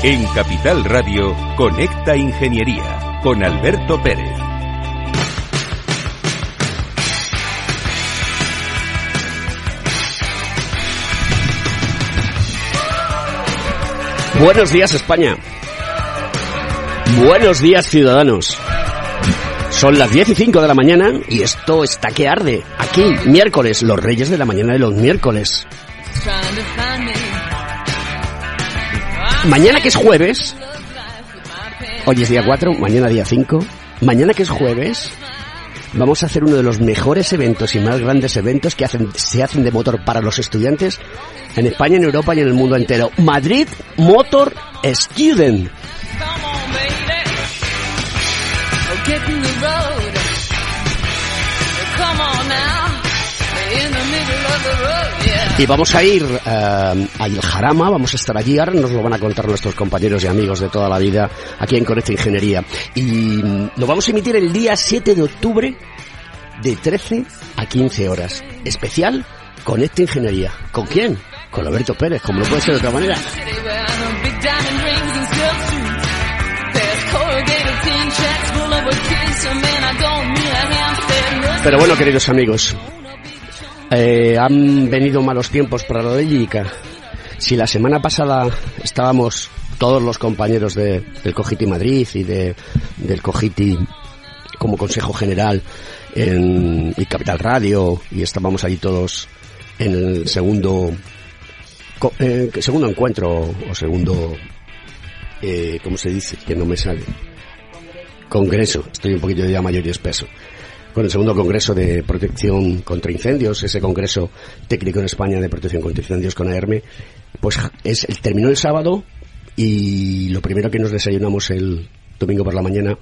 En Capital Radio, Conecta Ingeniería con Alberto Pérez. Buenos días España. Buenos días ciudadanos. Son las 10 y 5 de la mañana y esto está que arde. Aquí, miércoles, los reyes de la mañana de los miércoles. Mañana que es jueves, hoy es día 4, mañana día 5, mañana que es jueves, vamos a hacer uno de los mejores eventos y más grandes eventos que hacen, se hacen de motor para los estudiantes en España, en Europa y en el mundo entero. Madrid Motor Student. Y vamos a ir eh, a Il Jarama, vamos a estar allí, ahora nos lo van a contar nuestros compañeros y amigos de toda la vida aquí en Conecta Ingeniería. Y mm, lo vamos a emitir el día 7 de octubre de 13 a 15 horas. Especial Conecta Ingeniería. ¿Con quién? Con Roberto Pérez, como no puede ser de otra manera. Pero bueno, queridos amigos, eh, han venido malos tiempos para la Bélgica. Si la semana pasada estábamos todos los compañeros de, del Cogiti Madrid y de, del Cogiti como Consejo General en y Capital Radio y estábamos allí todos en el segundo eh, segundo encuentro o segundo eh, ¿cómo se dice? que no me sale congreso estoy un poquito ya mayor y espeso con el segundo Congreso de Protección contra Incendios, ese Congreso Técnico en España de Protección contra Incendios con AERME, pues es, terminó el sábado y lo primero que nos desayunamos el domingo por la mañana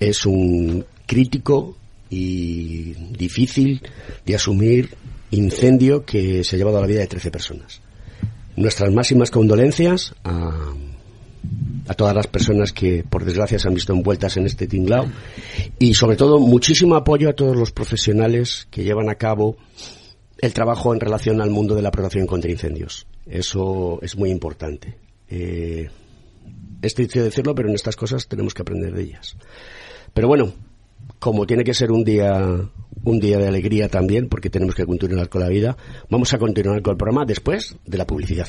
es un crítico y difícil de asumir incendio que se ha llevado a la vida de 13 personas. Nuestras máximas condolencias a a todas las personas que por desgracia se han visto envueltas en este tinglao y sobre todo muchísimo apoyo a todos los profesionales que llevan a cabo el trabajo en relación al mundo de la protección contra incendios. Eso es muy importante. Eh, es triste decirlo, pero en estas cosas tenemos que aprender de ellas. Pero bueno, como tiene que ser un día un día de alegría también, porque tenemos que continuar con la vida, vamos a continuar con el programa después de la publicidad.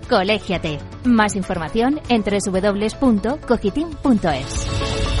Colégiate. Más información en www.cogitim.es.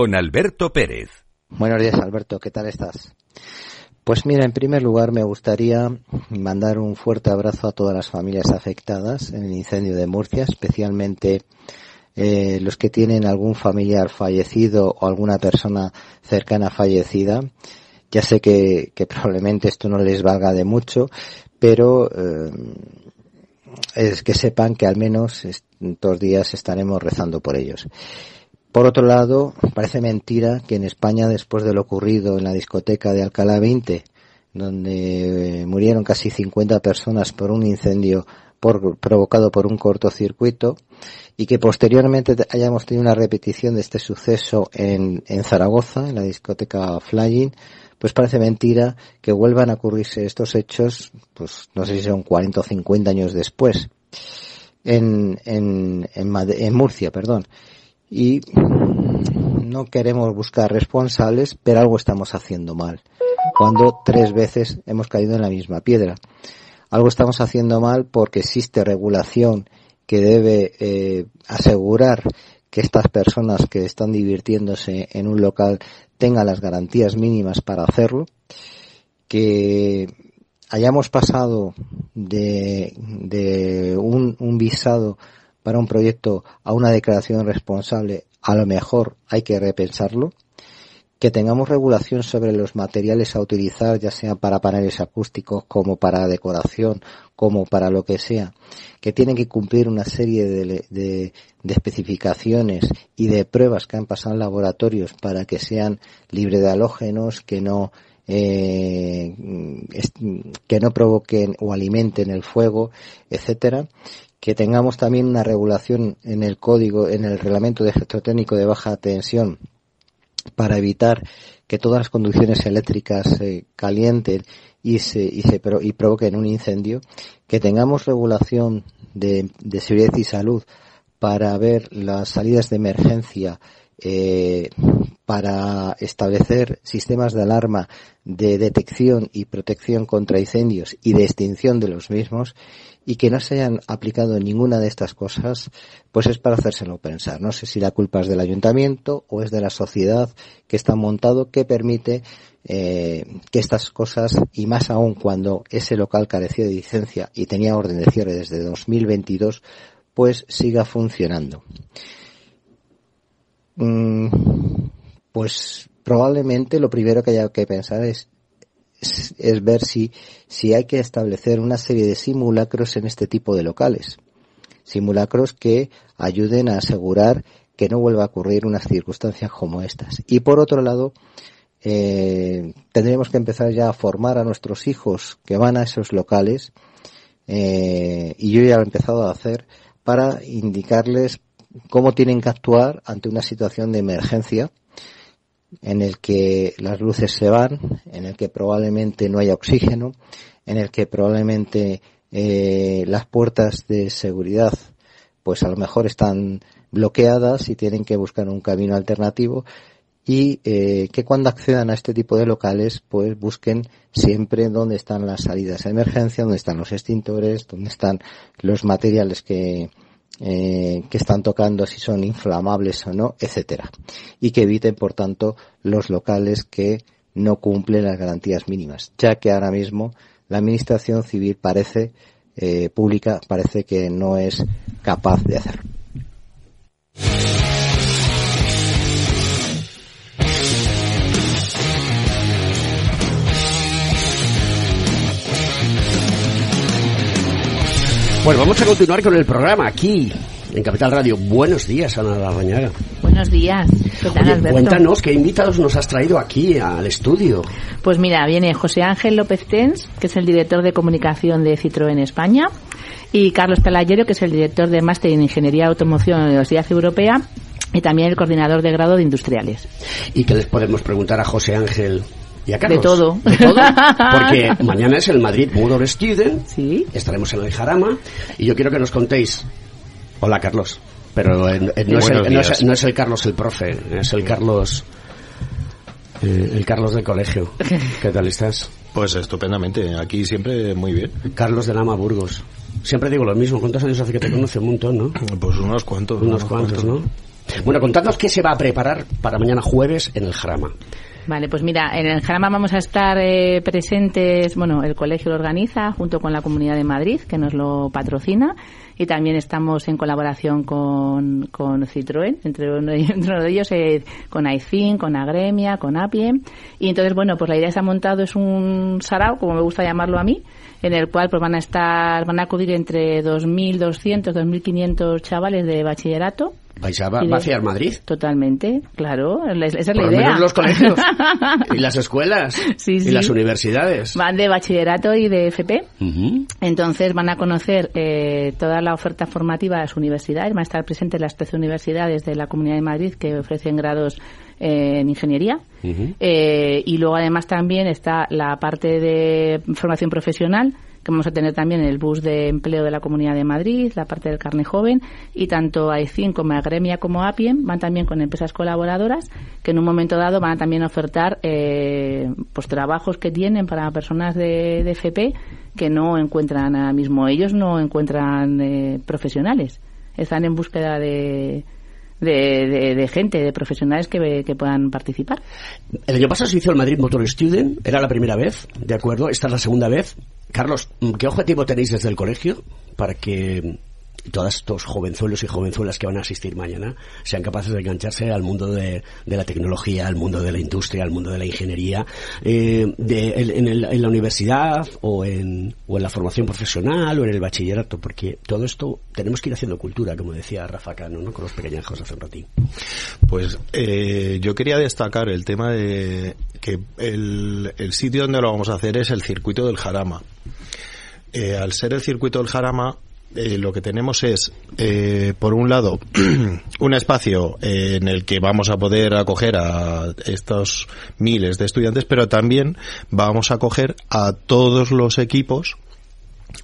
con Alberto Pérez. Buenos días, Alberto. ¿Qué tal estás? Pues mira, en primer lugar me gustaría mandar un fuerte abrazo a todas las familias afectadas en el incendio de Murcia, especialmente eh, los que tienen algún familiar fallecido o alguna persona cercana fallecida. Ya sé que, probablemente esto no les valga de mucho, pero eh, es que sepan que al menos estos días estaremos rezando por ellos. Por otro lado, parece mentira que en España, después de lo ocurrido en la discoteca de Alcalá 20, donde eh, murieron casi 50 personas por un incendio provocado por un cortocircuito, y que posteriormente hayamos tenido una repetición de este suceso en, Zaragoza, en la discoteca Flying, pues parece mentira que vuelvan a ocurrirse estos hechos, pues no sé si son 40 o 50 años después, en, en, en Murcia, perdón y no queremos buscar responsables, pero algo estamos haciendo mal. Cuando tres veces hemos caído en la misma piedra. Algo estamos haciendo mal porque existe regulación que debe eh, asegurar que estas personas que están divirtiéndose en un local tengan las garantías mínimas para hacerlo, que hayamos pasado de, de un, un visado para un proyecto a una declaración responsable, a lo mejor hay que repensarlo. Que tengamos regulación sobre los materiales a utilizar, ya sea para paneles acústicos, como para decoración, como para lo que sea, que tienen que cumplir una serie de, de, de especificaciones y de pruebas que han pasado en laboratorios para que sean libres de halógenos, que no eh, que no provoquen o alimenten el fuego, etcétera, que tengamos también una regulación en el código, en el reglamento de electrotécnico de baja tensión para evitar que todas las conducciones eléctricas se calienten y se, y provoquen un incendio, que tengamos regulación de, de seguridad y salud para ver las salidas de emergencia eh, para establecer sistemas de alarma de detección y protección contra incendios y de extinción de los mismos y que no se hayan aplicado ninguna de estas cosas, pues es para hacérselo pensar. No sé si la culpa es del ayuntamiento o es de la sociedad que está montado que permite eh, que estas cosas, y más aún cuando ese local carecía de licencia y tenía orden de cierre desde 2022, pues siga funcionando. Mm, pues probablemente lo primero que haya que pensar es es, ver si, si hay que establecer una serie de simulacros en este tipo de locales. Simulacros que ayuden a asegurar que no vuelva a ocurrir unas circunstancias como estas. Y por otro lado, eh, tendremos que empezar ya a formar a nuestros hijos que van a esos locales, eh, y yo ya lo he empezado a hacer, para indicarles cómo tienen que actuar ante una situación de emergencia en el que las luces se van, en el que probablemente no haya oxígeno, en el que probablemente eh, las puertas de seguridad pues a lo mejor están bloqueadas y tienen que buscar un camino alternativo y eh, que cuando accedan a este tipo de locales pues busquen siempre dónde están las salidas de emergencia, dónde están los extintores, dónde están los materiales que, eh, que están tocando, si son inflamables o no, etcétera. Y que eviten, por tanto, los locales que no cumplen las garantías mínimas, ya que ahora mismo la administración civil parece, eh, pública, parece que no es capaz de hacerlo. Bueno, vamos a continuar con el programa aquí, en Capital Radio. Buenos días, Ana Larrañaga. Buenos días. ¿Qué tal, Alberto? Cuéntanos, ¿qué invitados nos has traído aquí al estudio? Pues mira, viene José Ángel López Tens, que es el director de comunicación de Citroën España, y Carlos Talayero, que es el director de Máster en Ingeniería Automoción de la Universidad Europea, y también el coordinador de grado de industriales. ¿Y qué les podemos preguntar a José Ángel y a De todo. ¿De todo? Porque mañana es el Madrid Motor Student. Sí. Estaremos en el Jarama. Y yo quiero que nos contéis. Hola, Carlos. Pero eh, eh, no, es el, no, es, no, es el, Carlos el profe, es el Carlos. Eh, el Carlos del colegio. ¿Qué tal estás? Pues estupendamente. Aquí siempre muy bien. Carlos de Lama Burgos. Siempre digo lo mismo. ¿Cuántos años hace que te conoce? Un montón, ¿no? Pues unos cuantos. Unos, unos cuantos, cuantos, ¿no? Bueno, contadnos qué se va a preparar para mañana jueves en el Jarama. Vale, pues mira, en el Jarama vamos a estar eh, presentes, bueno, el colegio lo organiza junto con la Comunidad de Madrid, que nos lo patrocina, y también estamos en colaboración con, con Citroën, entre uno, de ellos eh, con AICIN, con Agremia, con APIE, y entonces, bueno, pues la idea ha montado es un sarao, como me gusta llamarlo a mí, en el cual pues van a estar, van a acudir entre 2.200, 2.500 chavales de bachillerato, ¿Vais a vaciar Madrid? Totalmente, claro, esa es la Por idea. menos los colegios y las escuelas Sí, y las universidades. Van de bachillerato y de FP. Entonces van a conocer eh, toda la oferta formativa de las universidades, van a estar presentes las 13 universidades de la Comunidad de Madrid que ofrecen grados eh, en ingeniería. Eh, y luego además también está la parte de formación profesional que vamos a tener también el bus de empleo de la Comunidad de Madrid, la parte del carne joven, y tanto AICIN como Agremia como APIEM van también con empresas colaboradoras que en un momento dado van a también ofertar eh, pues trabajos que tienen para personas de, de FP que no encuentran ahora mismo. Ellos no encuentran eh, profesionales, están en búsqueda de, de, de- gente, de profesionales que, que puedan participar. El año pasado se hizo el Madrid Motor Student, era la primera vez, ¿de acuerdo? Esta es la segunda vez. Carlos, ¿qué objetivo tenéis desde el colegio para que todos estos jovenzuelos y jovenzuelas que van a asistir mañana sean capaces de engancharse al mundo de, de la tecnología, al mundo de la industria, al mundo de la ingeniería, eh, en la universidad o en, o en la formación profesional o en el bachillerato? Porque todo esto tenemos que ir haciendo cultura, como decía Rafa Cano, ¿no? con los pequeñajos hace un ratín. Pues eh, yo quería destacar el tema de que el, el sitio donde lo vamos a hacer es el circuito del Jarama. Eh, al ser el circuito del Jarama, eh, lo que tenemos es, eh, por un lado, un espacio eh, en el que vamos a poder acoger a estos miles de estudiantes, pero también vamos a acoger a todos los equipos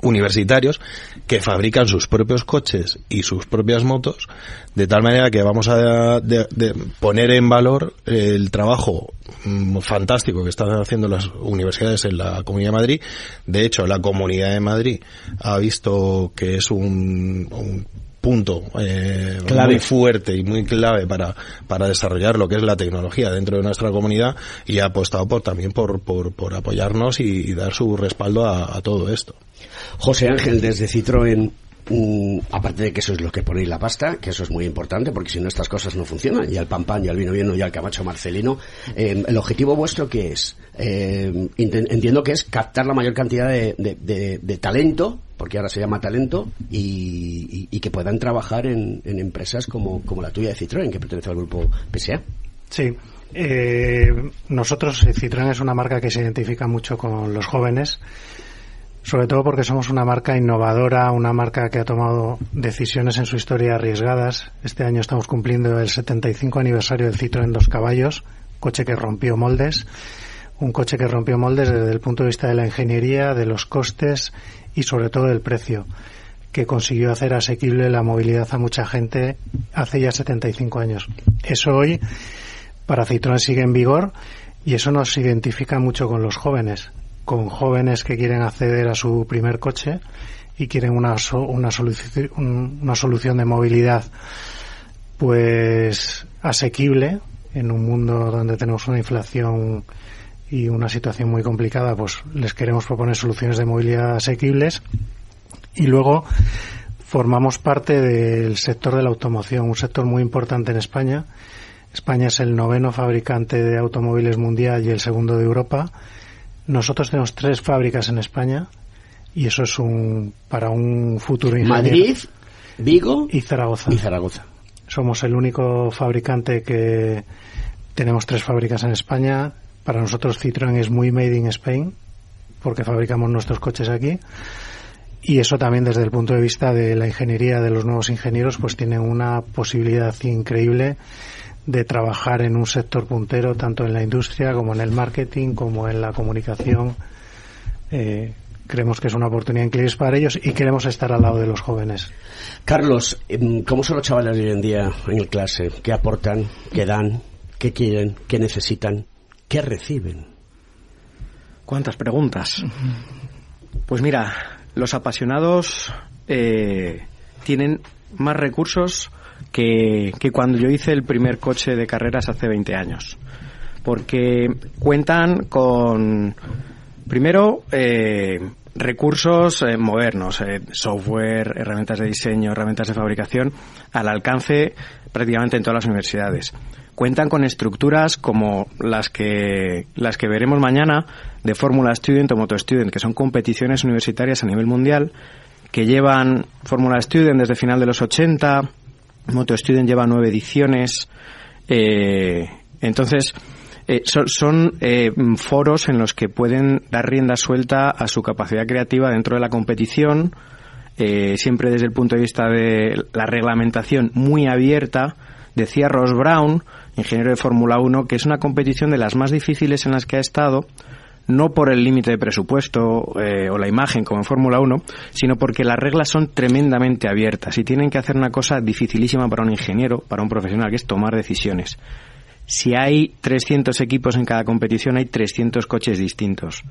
universitarios que fabrican sus propios coches y sus propias motos de tal manera que vamos a de- poner en valor el trabajo mm, fantástico que están haciendo las universidades en la Comunidad de Madrid. De hecho, la Comunidad de Madrid ha visto que es un, un punto eh, Clave. muy fuerte y muy clave para, para desarrollar lo que es la tecnología dentro de nuestra comunidad y ha apostado por, también por, por, por apoyarnos y, y dar su respaldo a- a todo esto. José Ángel, desde Citroën, aparte de que eso es lo que ponéis la pasta, que eso es muy importante, porque si no estas cosas no funcionan, y al pan pan, y al vino vino, y al camacho marcelino, eh, ¿el objetivo vuestro qué es? Eh, entiendo que es captar la mayor cantidad de, talento, porque ahora se llama talento, y, que puedan trabajar en, empresas como, la tuya de Citroën, que pertenece al grupo PSA. Sí. Eh, nosotros, Citroën es una marca que se identifica mucho con los jóvenes, sobre todo porque somos una marca innovadora, una marca que ha tomado decisiones en su historia arriesgadas. Este año estamos cumpliendo el 75 aniversario del Citroën Dos Caballos, coche que rompió moldes, un coche que rompió moldes desde el punto de vista de la ingeniería, de los costes y sobre todo del precio que consiguió hacer asequible la movilidad a mucha gente hace ya 75 años. Eso hoy para Citroën sigue en vigor y eso nos identifica mucho con los jóvenes, con jóvenes que quieren acceder a su primer coche y quieren una, una, soluci- un- una solución de movilidad pues asequible en un mundo donde tenemos una inflación y una situación muy complicada, pues les queremos proponer soluciones de movilidad asequibles y luego formamos parte del sector de la automoción, un sector muy importante en España. España es el noveno fabricante de automóviles mundial y el segundo de Europa. Nosotros tenemos tres fábricas en España y eso es un para un futuro ingeniero. Madrid, Vigo y Zaragoza. y Zaragoza. Somos el único fabricante que tenemos tres fábricas en España. Para nosotros Citroën es muy made in Spain porque fabricamos nuestros coches aquí. Y eso también desde el punto de vista de la ingeniería de los nuevos ingenieros pues tiene una posibilidad increíble de trabajar en un sector puntero tanto en la industria como en el marketing como en la comunicación. Eh, creemos que es una oportunidad increíble para ellos y queremos estar al lado de los jóvenes. Carlos, em, ¿cómo son los chavales de hoy en día en el clase? ¿Qué aportan? ¿Qué dan? ¿Qué quieren? ¿Qué necesitan? ¿Qué reciben? ¿Cuántas preguntas? Pues mira, los apasionados eh, tienen más recursos que, que cuando yo hice el primer coche de carreras hace 20 años. porque cuentan con, primero, eh, recursos eh, modernos, eh, software, herramientas de diseño, herramientas de fabricación, al alcance prácticamente en todas las universidades. Cuentan con estructuras como las que, las que veremos mañana de Fórmula Student o Moto Student, que son competiciones universitarias a nivel mundial, que llevan Fórmula Student desde final de los 80, Moto Student lleva nueve ediciones, eh, entonces, eh, son, eh, foros en los que pueden dar rienda suelta a su capacidad creativa dentro de la competición, eh, siempre desde el punto de vista de la reglamentación muy abierta. Decía Ross Brown, ingeniero de Fórmula 1, que es una competición de las más difíciles en las que ha estado, no por el límite de presupuesto o la imagen como en Fórmula 1, sino porque las reglas son tremendamente abiertas y tienen que hacer una cosa dificilísima para un ingeniero, para un profesional, que es tomar decisiones. Si hay 300 equipos en cada competición, hay 300 coches distintos.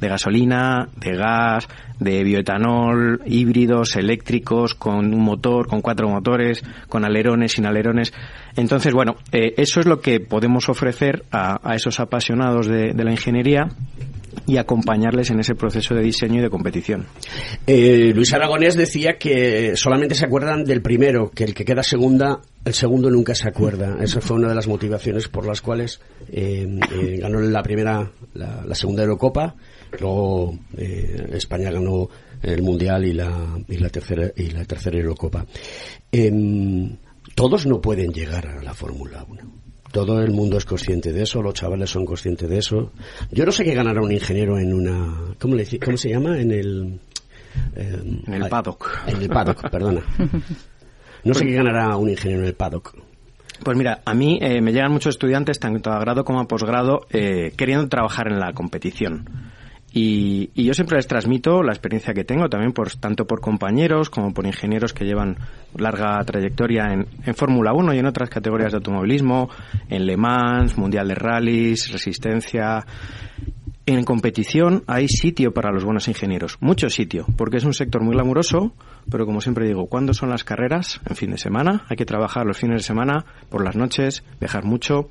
De gasolina, de gas, de bioetanol, híbridos, eléctricos, con un motor, con cuatro motores, con alerones, sin alerones. Entonces, bueno, eh, eso es lo que podemos ofrecer a, esos apasionados de, la ingeniería y acompañarles en ese proceso de diseño y de competición. Eh, Luis Aragonés decía que solamente se acuerdan del primero, que el que queda segunda el segundo nunca se acuerda. Esa fue una de las motivaciones por las cuales eh, eh, ganó la primera, la, segunda Eurocopa, luego eh, España ganó el Mundial y la, y la tercera y la tercera Eurocopa. Em, todos no pueden llegar a la Fórmula 1. Todo el mundo es consciente de eso, los chavales son conscientes de eso. Yo no sé qué ganará un ingeniero en una... ¿Cómo, le, cómo se llama? En el... en el paddock. En el paddock, perdona. No sé qué ganará un ingeniero en el paddock. Pues mira, a mí eh, me llegan muchos estudiantes, tanto a grado como a posgrado, eh, queriendo trabajar en la competición. Y, yo siempre les transmito la experiencia que tengo, también por, tanto por compañeros como por ingenieros que llevan larga trayectoria en, en Fórmula 1 y en otras categorías de automovilismo, en Le Mans, Mundial de Rallys, Resistencia. En competición hay sitio para los buenos ingenieros, mucho sitio, porque es un sector muy glamuroso, pero como siempre digo, ¿cuándo son las carreras? En fin de semana, hay que trabajar los fines de semana, por las noches, viajar mucho.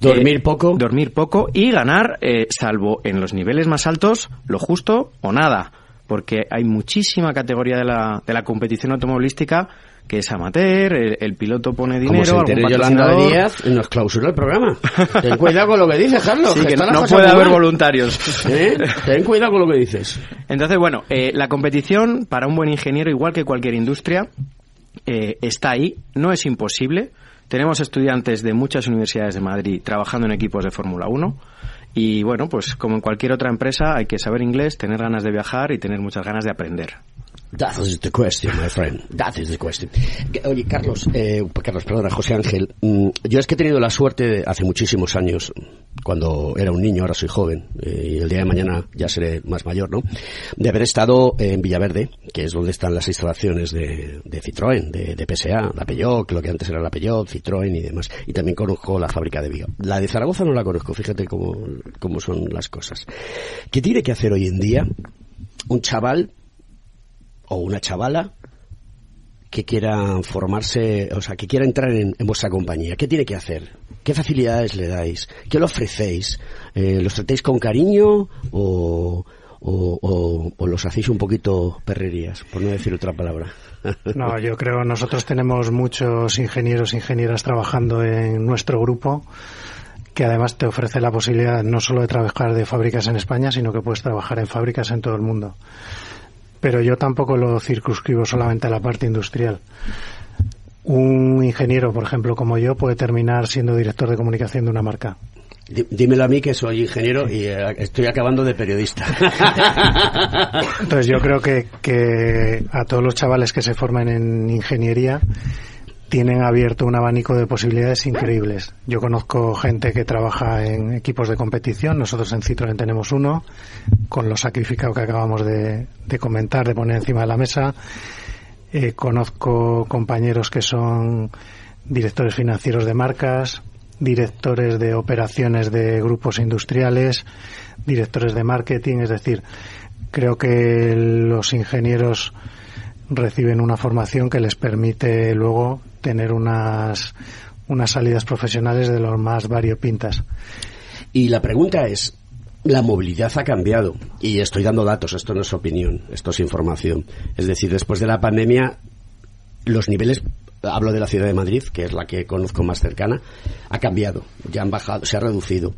Dormir eh, poco. Dormir poco y ganar, eh, salvo en los niveles más altos, lo justo o nada, porque hay muchísima categoría de la, de la competición automovilística que es amateur, el, piloto pone dinero. Como se Yolanda Díaz, nos clausura el programa. Ten cuidado con lo que dices, Carlos. que, no puede haber voluntarios. ¿Eh? Ten cuidado con lo que dices. Entonces, bueno, eh, la competición para un buen ingeniero, igual que cualquier industria, eh, está ahí. No es imposible. Tenemos estudiantes de muchas universidades de Madrid trabajando en equipos de Fórmula 1. Y bueno, pues como en cualquier otra empresa, hay que saber inglés, tener ganas de viajar y tener muchas ganas de aprender. That is the question, my friend. That is the question. Oye, Carlos, eh, Carlos, perdona, José Ángel. Mm, yo es que he tenido la suerte hace muchísimos años, cuando era un niño, ahora soy joven, eh, y el día de mañana ya seré más mayor, ¿no? De haber estado en Villaverde, que es donde están las instalaciones de, de Citroën, de, de, PSA, la Peugeot, lo que antes era la Peugeot, Citroën y demás. Y también conozco la fábrica de Vigo. La de Zaragoza no la conozco, fíjate cómo, cómo son las cosas. ¿Qué tiene que hacer hoy en día un chaval o una chavala que quiera formarse, o sea, que quiera entrar en, vuestra compañía, ¿qué tiene que hacer? ¿Qué facilidades le dais? ¿Qué le ofrecéis? Eh, ¿Los tratáis con cariño o, o, o, los hacéis un poquito perrerías, por no decir otra palabra? No, yo creo nosotros tenemos muchos ingenieros e ingenieras trabajando en nuestro grupo que además te ofrece la posibilidad no solo de trabajar de fábricas en España, sino que puedes trabajar en fábricas en todo el mundo pero yo tampoco lo circunscribo solamente a la parte industrial. Un ingeniero, por ejemplo, como yo, puede terminar siendo director de comunicación de una marca. Dímelo a mí que soy ingeniero y eh, estoy acabando de periodista. Entonces yo creo que, que a todos los chavales que se formen en ingeniería tienen abierto un abanico de posibilidades increíbles. Yo conozco gente que trabaja en equipos de competición, nosotros en Citroën tenemos uno, con lo sacrificado que acabamos de, comentar, de poner encima de la mesa. Eh, conozco compañeros que son directores financieros de marcas, directores de operaciones de grupos industriales, directores de marketing, es decir, creo que los ingenieros reciben una formación que les permite luego tener unas, unas salidas profesionales de los más variopintas. Y la pregunta es, la movilidad ha cambiado y estoy dando datos, esto no es opinión, esto es información. Es decir, después de la pandemia, los niveles, hablo de la ciudad de Madrid, que es la que conozco más cercana, ha cambiado, ya han bajado, se ha reducido.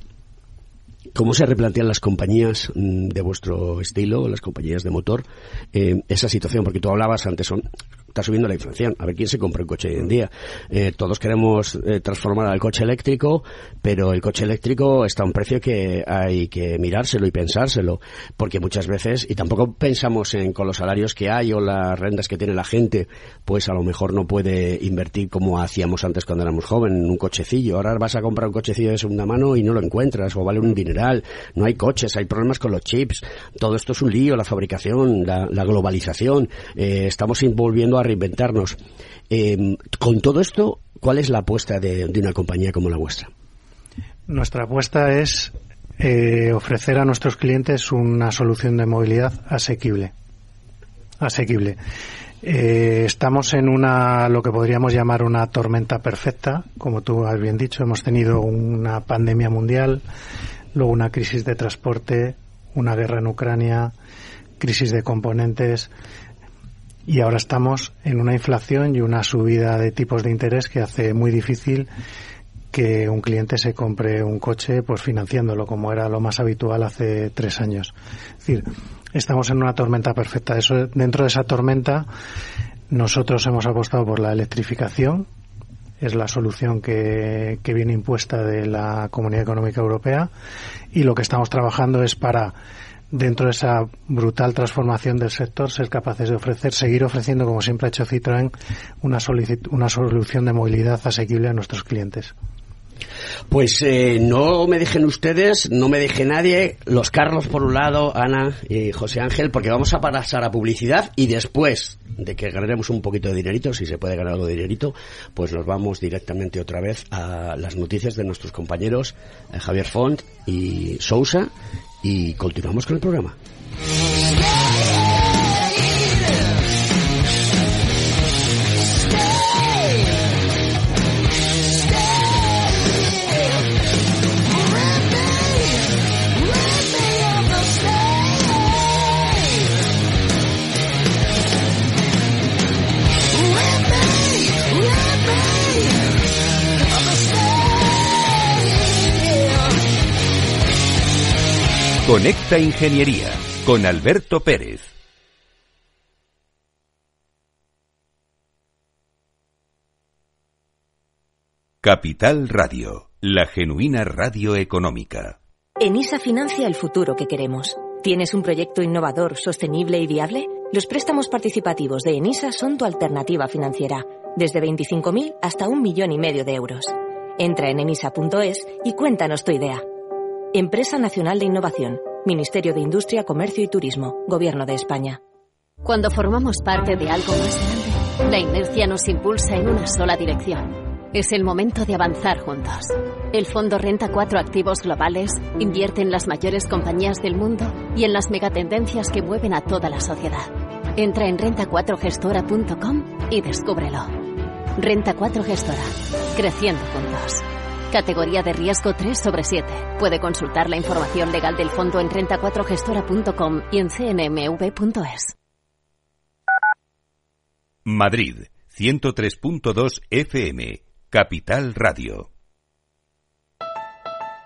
¿Cómo se replantean las compañías mm, de vuestro estilo, las compañías de motor, eh, esa situación? Porque tú hablabas antes, son, está subiendo la inflación. A ver quién se compra un coche hoy en día. Eh, todos queremos eh, transformar al coche eléctrico, pero el coche eléctrico está a un precio que hay que mirárselo y pensárselo, porque muchas veces, y tampoco pensamos en con los salarios que hay o las rentas que tiene la gente, pues a lo mejor no puede invertir como hacíamos antes cuando éramos jóvenes, en un cochecillo. Ahora vas a comprar un cochecillo de segunda mano y no lo encuentras, o vale un dineral. No hay coches, hay problemas con los chips. Todo esto es un lío, la fabricación, la, globalización. Eh, estamos envolviendo a reinventarnos. Eh, con todo esto, ¿cuál es la apuesta de, una compañía como la vuestra? Nuestra apuesta es eh, ofrecer a nuestros clientes una solución de movilidad asequible. Asequible. Eh, estamos en una, lo que podríamos llamar una tormenta perfecta, como tú has bien dicho. Hemos tenido una pandemia mundial, luego una crisis de transporte, una guerra en Ucrania, crisis de componentes, y ahora estamos en una inflación y una subida de tipos de interés que hace muy difícil que un cliente se compre un coche pues financiándolo como era lo más habitual hace tres años. Es decir, estamos en una tormenta perfecta. Eso, dentro de esa tormenta nosotros hemos apostado por la electrificación, es la solución que, que viene impuesta de la Comunidad Económica Europea y lo que estamos trabajando es para dentro de esa brutal transformación del sector, ser capaces de ofrecer, seguir ofreciendo, como siempre ha hecho Citroën, una, solución de movilidad asequible a nuestros clientes. Pues eh, no me dejen ustedes, no me deje nadie, los Carlos por un lado, Ana y José Ángel, porque vamos a pasar a publicidad y después de que ganaremos un poquito de dinerito, si se puede ganar algo de dinerito, pues nos vamos directamente otra vez a las noticias de nuestros compañeros eh, Javier Font y Sousa y continuamos con el programa. Conecta Ingeniería con Alberto Pérez. Capital Radio, la genuina radio económica. ENISA financia el futuro que queremos. ¿Tienes un proyecto innovador, sostenible y viable? Los préstamos participativos de ENISA son tu alternativa financiera, desde 25.000 hasta un millón y medio de euros. Entra en enisa.es y cuéntanos tu idea. Empresa Nacional de Innovación, Ministerio de Industria, Comercio y Turismo, Gobierno de España. Cuando formamos parte de algo más grande, la inercia nos impulsa en una sola dirección. Es el momento de avanzar juntos. El fondo Renta 4 Activos Globales invierte en las mayores compañías del mundo y en las megatendencias que mueven a toda la sociedad. Entra en renta4gestora.com y descúbrelo. Renta 4 Gestora. Creciendo juntos. Categoría de riesgo 3 sobre 7. Puede consultar la información legal del fondo en renta4gestora.com y en cnmv.es. Madrid, 103.2 FM, Capital Radio.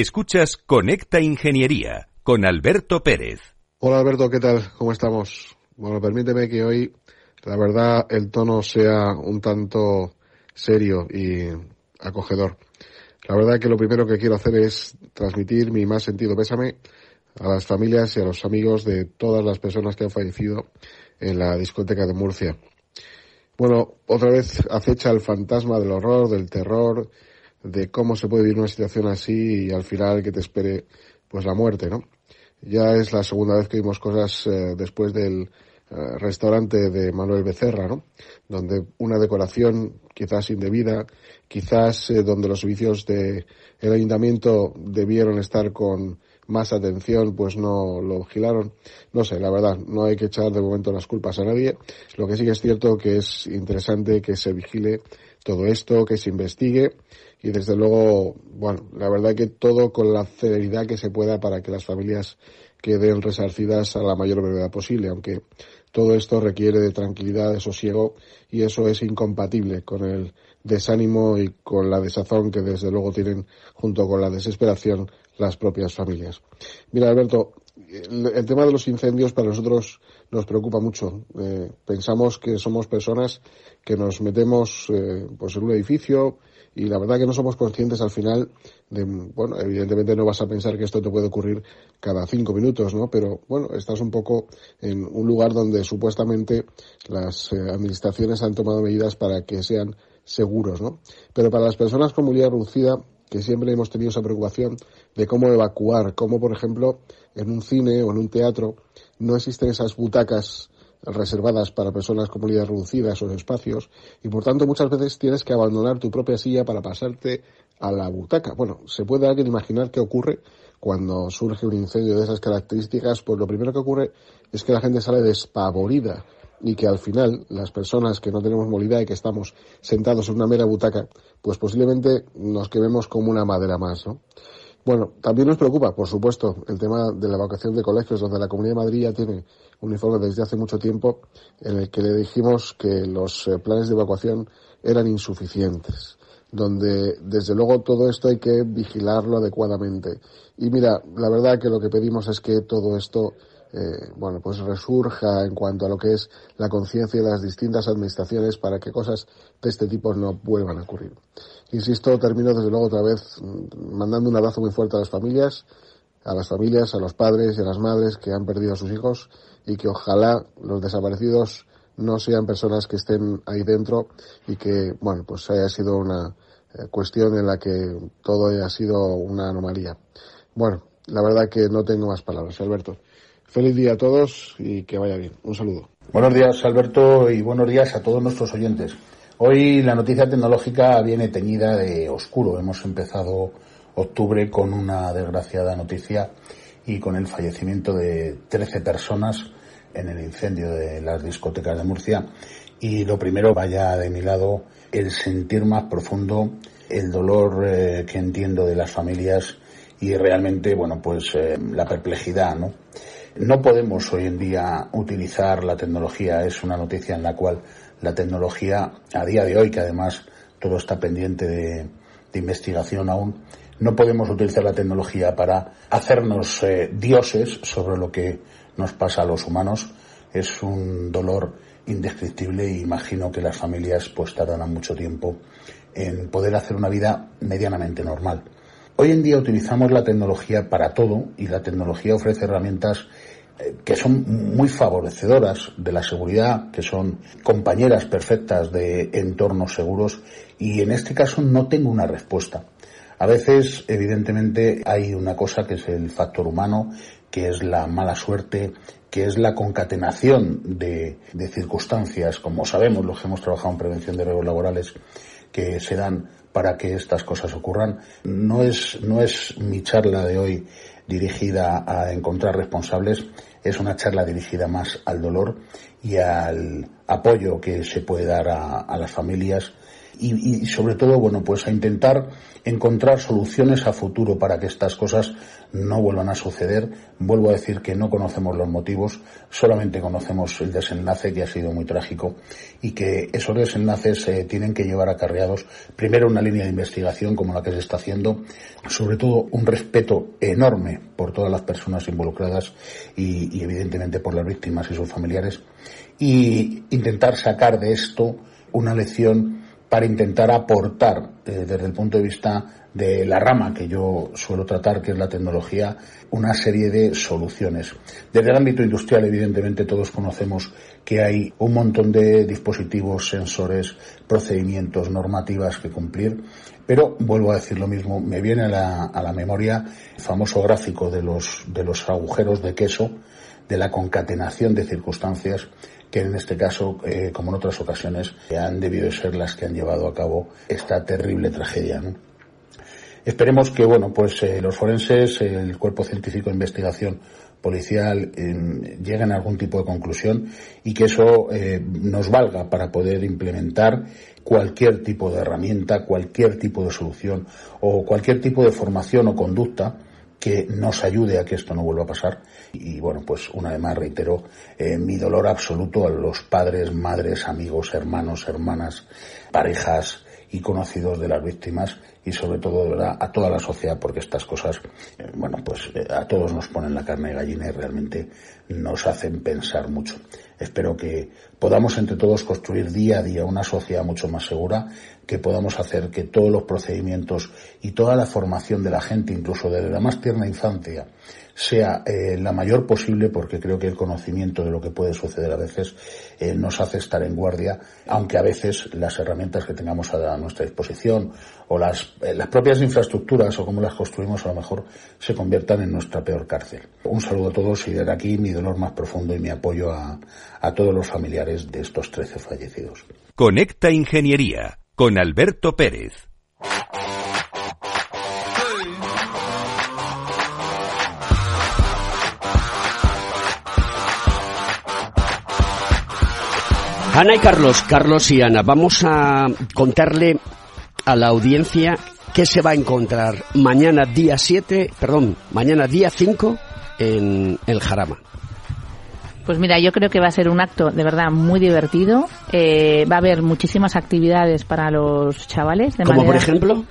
Escuchas Conecta Ingeniería con Alberto Pérez. Hola Alberto, ¿qué tal? ¿Cómo estamos? Bueno, permíteme que hoy, la verdad, el tono sea un tanto serio y acogedor. La verdad que lo primero que quiero hacer es transmitir mi más sentido pésame a las familias y a los amigos de todas las personas que han fallecido en la discoteca de Murcia. Bueno, otra vez acecha el fantasma del horror, del terror, de cómo se puede vivir una situación así y al final que te espere pues la muerte, ¿no? Ya es la segunda vez que vimos cosas eh, después del eh, restaurante de Manuel Becerra, ¿no? Donde una decoración quizás indebida, quizás eh, donde los servicios del el ayuntamiento debieron estar con más atención, pues no lo vigilaron. No sé, la verdad, no hay que echar de momento las culpas a nadie. Lo que sí que es cierto que es interesante que se vigile todo esto, que se investigue y desde luego, bueno, la verdad que todo con la celeridad que se pueda para que las familias queden resarcidas a la mayor brevedad posible, aunque todo esto requiere de tranquilidad, de sosiego y eso es incompatible con el desánimo y con la desazón que desde luego tienen junto con la desesperación las propias familias. Mira, Alberto, el, tema de los incendios para nosotros nos preocupa mucho. Eh, pensamos que somos personas que nos metemos eh, pues en un edificio, y la verdad que no somos conscientes al final de, bueno, evidentemente no vas a pensar que esto te puede ocurrir cada cinco minutos, ¿no? Pero bueno, estás un poco en un lugar donde supuestamente las eh, administraciones han tomado medidas para que sean seguros, ¿no? Pero para las personas con movilidad reducida, que siempre hemos tenido esa preocupación de cómo evacuar, cómo por ejemplo en un cine o en un teatro no existen esas butacas reservadas para personas con movilidad reducida, esos espacios, y por tanto muchas veces tienes que abandonar tu propia silla para pasarte a la butaca. Bueno, se puede alguien imaginar qué ocurre cuando surge un incendio de esas características, pues lo primero que ocurre es que la gente sale despavorida y que al final las personas que no tenemos movilidad y que estamos sentados en una mera butaca, pues posiblemente nos quememos como una madera más, ¿no? Bueno, también nos preocupa, por supuesto, el tema de la evacuación de colegios, donde la Comunidad de Madrid ya tiene un informe desde hace mucho tiempo en el que le dijimos que los eh, planes de evacuación eran insuficientes, donde desde luego todo esto hay que vigilarlo adecuadamente. Y mira, la verdad que lo que pedimos es que todo esto eh, bueno, pues resurja en cuanto a lo que es la conciencia de las distintas administraciones para que cosas de este tipo no vuelvan a ocurrir. Insisto, termino desde luego otra vez mm, mandando un abrazo muy fuerte a las familias, a las familias, a los padres y a las madres que han perdido a sus hijos y que ojalá los desaparecidos no sean personas que estén ahí dentro y que, bueno, pues haya sido una eh, cuestión en la que todo haya sido una anomalía. Bueno, la verdad que no tengo más palabras, Alberto. Feliz día a todos y que vaya bien. Un saludo. Buenos días, Alberto, y buenos días a todos nuestros oyentes. Hoy la noticia tecnológica viene teñida de oscuro. Hemos empezado octubre con una desgraciada noticia y con el fallecimiento de 13 personas en el incendio de las discotecas de Murcia. Y lo primero, vaya de mi lado, el sentir más profundo el dolor eh, que entiendo de las familias y realmente, bueno, pues eh, la perplejidad, ¿no? No podemos hoy en día utilizar la tecnología, es una noticia en la cual la tecnología, a día de hoy, que además todo está pendiente de, investigación aún, no podemos utilizar la tecnología para hacernos eh, dioses sobre lo que nos pasa a los humanos. Es un dolor indescriptible e imagino que las familias pues tardarán mucho tiempo en poder hacer una vida medianamente normal. Hoy en día utilizamos la tecnología para todo y la tecnología ofrece herramientas que son muy favorecedoras de la seguridad, que son compañeras perfectas de entornos seguros y en este caso no tengo una respuesta. A veces, evidentemente, hay una cosa que es el factor humano, que es la mala suerte, que es la concatenación de, de circunstancias, como sabemos los que hemos trabajado en prevención de riesgos laborales, que se dan para que estas cosas ocurran. No es, no es mi charla de hoy dirigida a encontrar responsables, es una charla dirigida más al dolor y al apoyo que se puede dar a, las familias y, sobre todo, bueno, pues a intentar encontrar soluciones a futuro para que estas cosas no vuelvan a suceder. Vuelvo a decir que no conocemos los motivos, solamente conocemos el desenlace que ha sido muy trágico y que esos desenlaces se tienen que llevar acarreados primero una línea de investigación como la que se está haciendo, sobre todo un respeto enorme por todas las personas involucradas y, y evidentemente por las víctimas y sus familiares y intentar sacar de esto una lección para intentar aportar eh, desde el punto de vista de la rama que yo suelo tratar, que es la tecnología, una serie de soluciones. Desde el ámbito industrial, evidentemente, todos conocemos que hay un montón de dispositivos, sensores, procedimientos, normativas que cumplir, pero vuelvo a decir lo mismo, me viene a la, a la memoria el famoso gráfico de los, de los agujeros de queso, de la concatenación de circunstancias que en este caso, eh, como en otras ocasiones, han debido ser las que han llevado a cabo esta terrible tragedia. Esperemos que, bueno, pues eh, los forenses, el cuerpo científico de investigación policial lleguen a algún tipo de conclusión y que eso eh, nos valga para poder implementar cualquier tipo de herramienta, cualquier tipo de solución o cualquier tipo de formación o conducta que nos ayude a que esto no vuelva a pasar. Y bueno, pues una vez más reitero eh, mi dolor absoluto a los padres, madres, amigos, hermanos, hermanas, parejas y conocidos de las víctimas y sobre todo a toda la sociedad porque estas cosas, eh, bueno, pues eh, a todos nos ponen la carne de gallina y realmente nos hacen pensar mucho. Espero que podamos entre todos construir día a día una sociedad mucho más segura, que podamos hacer que todos los procedimientos y toda la formación de la gente, incluso desde la más tierna infancia, sea eh, la mayor posible porque creo que el conocimiento de lo que puede suceder a veces eh, nos hace estar en guardia, aunque a veces las herramientas que tengamos a, nuestra disposición o las, eh, las propias infraestructuras o cómo las construimos a lo mejor se conviertan en nuestra peor cárcel. Un saludo a todos y desde aquí mi dolor más profundo y mi apoyo a, a todos los familiares de estos 13 fallecidos. Conecta Ingeniería con Alberto Pérez. Ana y Carlos, Carlos y Ana, vamos a contarle a la audiencia qué se va a encontrar mañana día 7, perdón, mañana día 5 en el Jarama. Pues mira, yo creo que va a ser un acto de verdad muy divertido. Eh, va a haber muchísimas actividades para los chavales. De ¿Como por ejemplo?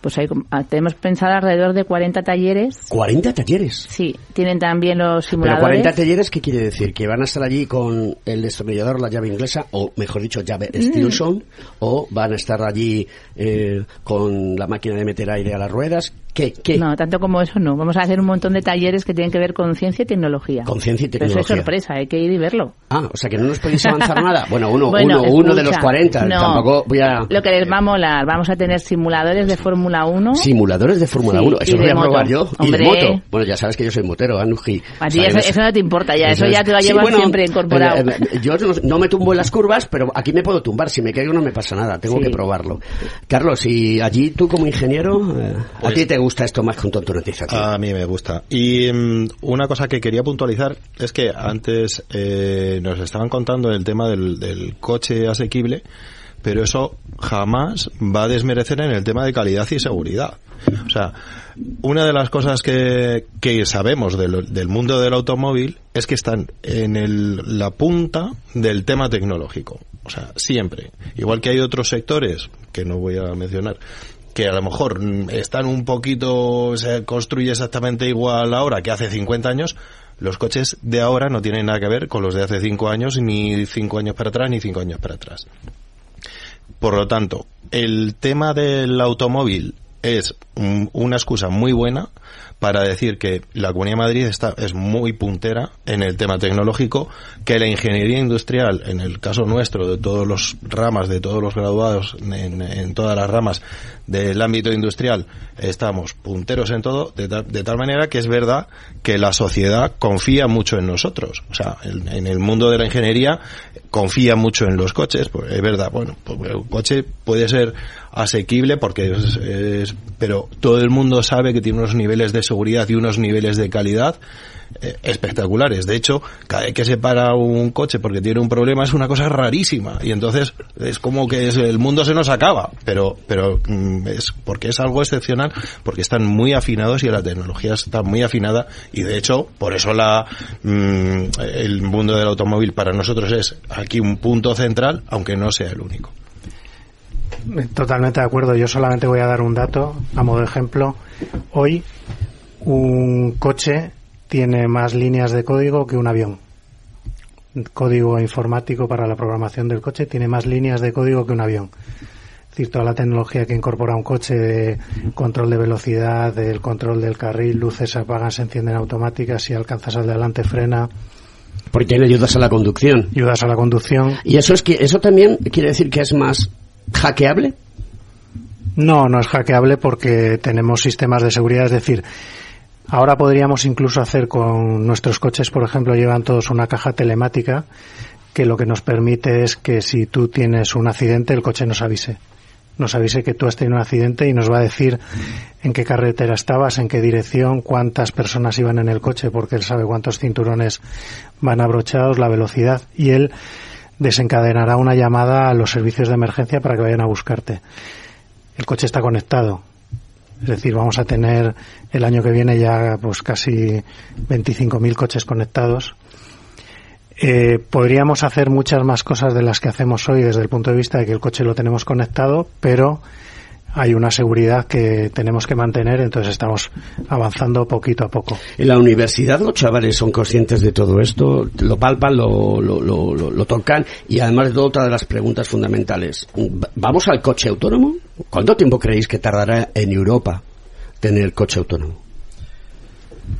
Pues hay, ah, tenemos pensado alrededor de 40 talleres. ¿40 talleres? Sí, tienen también los simuladores. ¿Pero 40 talleres qué quiere decir? ¿Que van a estar allí con el destornillador, la llave inglesa, o mejor dicho, llave Mm. Stilson, o van a estar allí eh, con la máquina de meter aire a las ruedas? ¿Qué? ¿Qué? No, tanto como eso no. Vamos a hacer un montón de talleres que tienen que ver con ciencia y tecnología. Con ciencia y Pero eso tecnología. es sorpresa, hay que ir y verlo. Ah, o sea que no nos podéis avanzar nada. Bueno, uno, Bueno, uno, uno de los escucha, 40. no. Tampoco voy a... Lo que les va a molar, vamos a tener simuladores de Fórmula 1. Simuladores de Fórmula Sí, 1. y Eso lo voy a moto. probar yo. Y de Hombre. moto. Bueno, ya sabes que yo soy motero, Anuji. A ti eso, eso no te importa ya, eso, es. ya te lo Sí, llevas bueno, siempre incorporado. pero, eh, yo no, no me tumbo en las curvas, pero aquí me puedo tumbar. Si me caigo no me pasa nada. Tengo Sí. que probarlo. Carlos, y allí tú como ingeniero, eh, ¿a Pues- ti te gusta esto más que un tonto noticia? tío? A mí me gusta. Y mm, una cosa que quería puntualizar es que antes eh, nos estaban contando el tema del, del coche asequible, pero eso jamás va a desmerecer en el tema de calidad y seguridad. O sea, una de las cosas que, que sabemos del, del mundo del automóvil es que están en el- la punta del tema tecnológico. O sea, siempre. Igual que hay otros sectores, que no voy a mencionar, que a lo mejor están un poquito, se construye exactamente igual ahora que hace 50 años, los coches de ahora no tienen nada que ver con los de hace 5 años, ni 5 años para atrás, ni 5 años para atrás. Por lo tanto, el tema del automóvil es un- una excusa muy buena para decir que la Comunidad de Madrid está, es muy puntera en el tema tecnológico, que la ingeniería industrial, en el caso nuestro, de todos los ramas, de todos los graduados, en, todas las ramas del ámbito industrial, estamos punteros en todo, de, ta- de tal manera que es verdad que la sociedad confía mucho en nosotros. O sea, en, el mundo de la ingeniería confía mucho en los coches, pues es verdad, bueno, pues el coche puede ser asequible porque es, pero todo el mundo sabe que tiene unos niveles de y unos niveles de calidad eh, espectaculares. De hecho, cada vez que se para un coche porque tiene un problema es una cosa rarísima y entonces es como que el mundo se nos acaba, pero pero mm, es porque es algo excepcional porque están muy afinados y la tecnología está muy afinada y de hecho por eso la mm, el mundo del automóvil para nosotros es aquí un punto central, aunque no sea el único. Totalmente de acuerdo. Yo solamente voy a dar un dato a modo de ejemplo. Hoy un coche tiene más líneas de código que un avión. Código informático para la programación del coche tiene más líneas de código que un avión. Es decir, toda la tecnología que incorpora un coche de control de velocidad, del control del carril, luces se apagan, se encienden automáticas, si alcanzas al delante frena. Porque le ayudas a la conducción. Ayudas a la conducción. Y eso es que eso también quiere decir que es más hackeable. No, no es hackeable porque tenemos sistemas de seguridad, es decir, Ahora podríamos incluso hacer con nuestros coches, por ejemplo, llevan todos una caja telemática que lo que nos permite es que si tú tienes un accidente, el coche nos avise. Nos avise que tú has tenido un accidente y nos va a decir en qué carretera estabas, en qué dirección, cuántas personas iban en el coche, porque él sabe cuántos cinturones van abrochados, la velocidad, y él desencadenará una llamada a los servicios de emergencia para que vayan a buscarte. El coche está conectado, es decir, vamos a tener el año que viene ya pues casi 25.000 coches conectados. Eh, podríamos hacer muchas más cosas de las que hacemos hoy desde el punto de vista de que el coche lo tenemos conectado, pero hay una seguridad que tenemos que mantener, entonces estamos avanzando poquito a poco. En la universidad los chavales son conscientes de todo esto, lo palpan, lo, lo, lo, lo tocan y además de otra de las preguntas fundamentales. ¿Vamos al coche autónomo? ¿Cuánto tiempo creéis que tardará en Europa tener coche autónomo?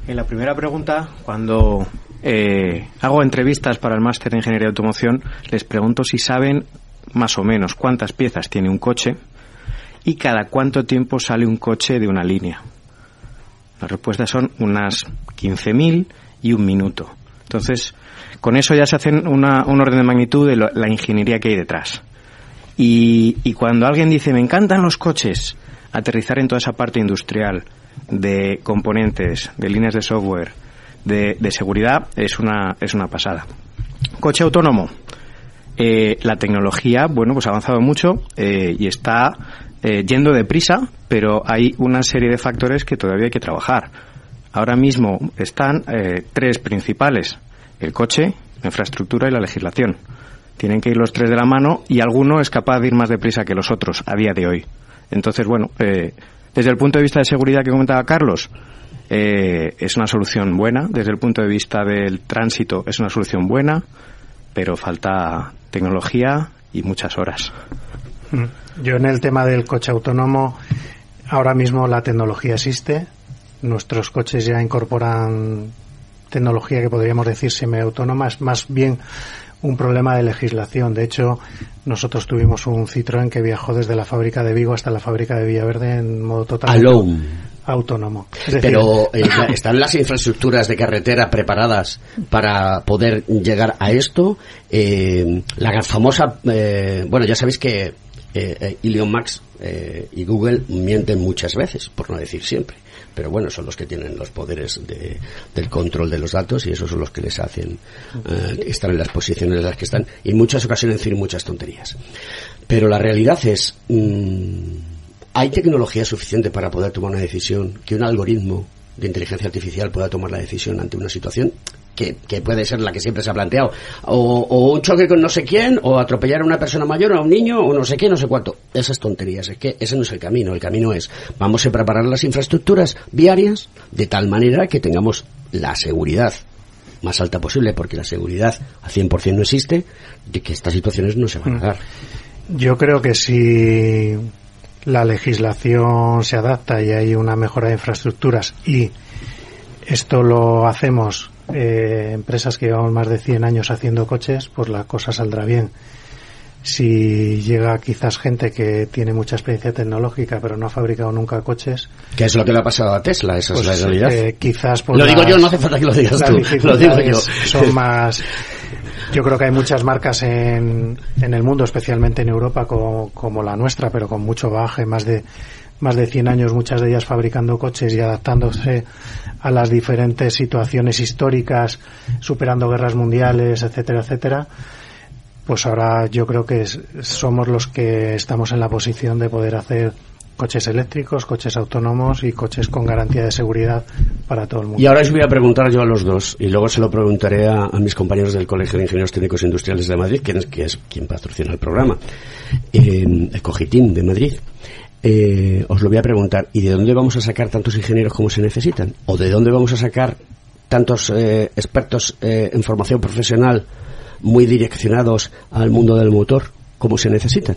En la primera pregunta, cuando eh, hago entrevistas para el máster de Ingeniería de Automoción, les pregunto si saben más o menos cuántas piezas tiene un coche y cada cuánto tiempo sale un coche de una línea. Las respuestas son unas 15.000 y un minuto. Entonces, con eso ya se hacen una, un orden de magnitud de la ingeniería que hay detrás. Y, cuando alguien dice, me encantan los coches, aterrizar en toda esa parte industrial de componentes, de líneas de software, de, seguridad, es una, es una pasada. Coche autónomo. Eh, la tecnología, bueno, pues ha avanzado mucho eh, y está eh, yendo deprisa, pero hay una serie de factores que todavía hay que trabajar. Ahora mismo están tres principales: el coche, la infraestructura y la legislación. Tienen que ir los tres de la mano y alguno es capaz de ir más deprisa que los otros a día de hoy. Entonces, bueno, eh, desde el punto de vista de seguridad que comentaba Carlos, eh, es una solución buena. Desde el punto de vista del tránsito, es una solución buena, pero falta tecnología y muchas horas. Mm. Yo en el tema del coche autónomo, ahora mismo la tecnología existe. Nuestros coches ya incorporan tecnología que podríamos decir semiautónoma. Es más bien un problema de legislación. De hecho, nosotros tuvimos un Citroën que viajó desde la fábrica de Vigo hasta la fábrica de Villaverde en modo total autónomo. Pero eh, están las infraestructuras de carretera preparadas para poder llegar a esto. Eh, la famosa, eh, bueno, ya sabéis que eh, Elon Max y Google mienten muchas veces, por no decir siempre pero bueno, son los que tienen los poderes de, del control de los datos y esos son los que les hacen eh, estar en las posiciones en las que están y en muchas ocasiones decir muchas tonterías. Pero la realidad es, mm, ¿hay tecnología suficiente para poder tomar una decisión que un algoritmo de inteligencia artificial pueda tomar la decisión ante una situación? Que, puede ser la que siempre se ha planteado, o, un choque con no sé quién, o atropellar a una persona mayor, o a un niño, o no sé qué, no sé cuánto. Esas tonterías, es que ese no es el camino. El camino es, vamos a preparar las infraestructuras viarias de tal manera que tengamos la seguridad más alta posible, porque la seguridad a 100% no existe, de que estas situaciones no se van a dar. Yo creo que si la legislación se adapta y hay una mejora de infraestructuras y esto lo hacemos eh, empresas que llevamos más de 100 años haciendo coches, pues la cosa saldrá bien. Si llega quizás gente que tiene mucha experiencia tecnológica pero no ha fabricado nunca coches. ¿Qué es lo que le ha pasado a Tesla? Esa es la pues, realidad. Eh, quizás lo digo yo, no hace falta que lo digas tú. Lo digo yo. Son más. Yo creo que hay muchas marcas en, en el mundo, especialmente en Europa, como, como la nuestra, pero con mucho baje, más de más de 100 años, muchas de ellas fabricando coches y adaptándose a las diferentes situaciones históricas, superando guerras mundiales, etcétera, etcétera, pues ahora yo creo que somos los que estamos en la posición de poder hacer coches eléctricos, coches autónomos y coches con garantía de seguridad para todo el mundo. Y ahora os voy a preguntar yo a los dos y luego se lo preguntaré a, mis compañeros del Colegio de Ingenieros Técnicos Industriales de Madrid, quien es, que es quien patrocina el programa, eh, el Cogitín de Madrid. Eh, os lo voy a preguntar, ¿y de dónde vamos a sacar tantos ingenieros como se necesitan? ¿O de dónde vamos a sacar tantos eh, expertos en formación profesional muy direccionados al mundo del motor como se necesitan?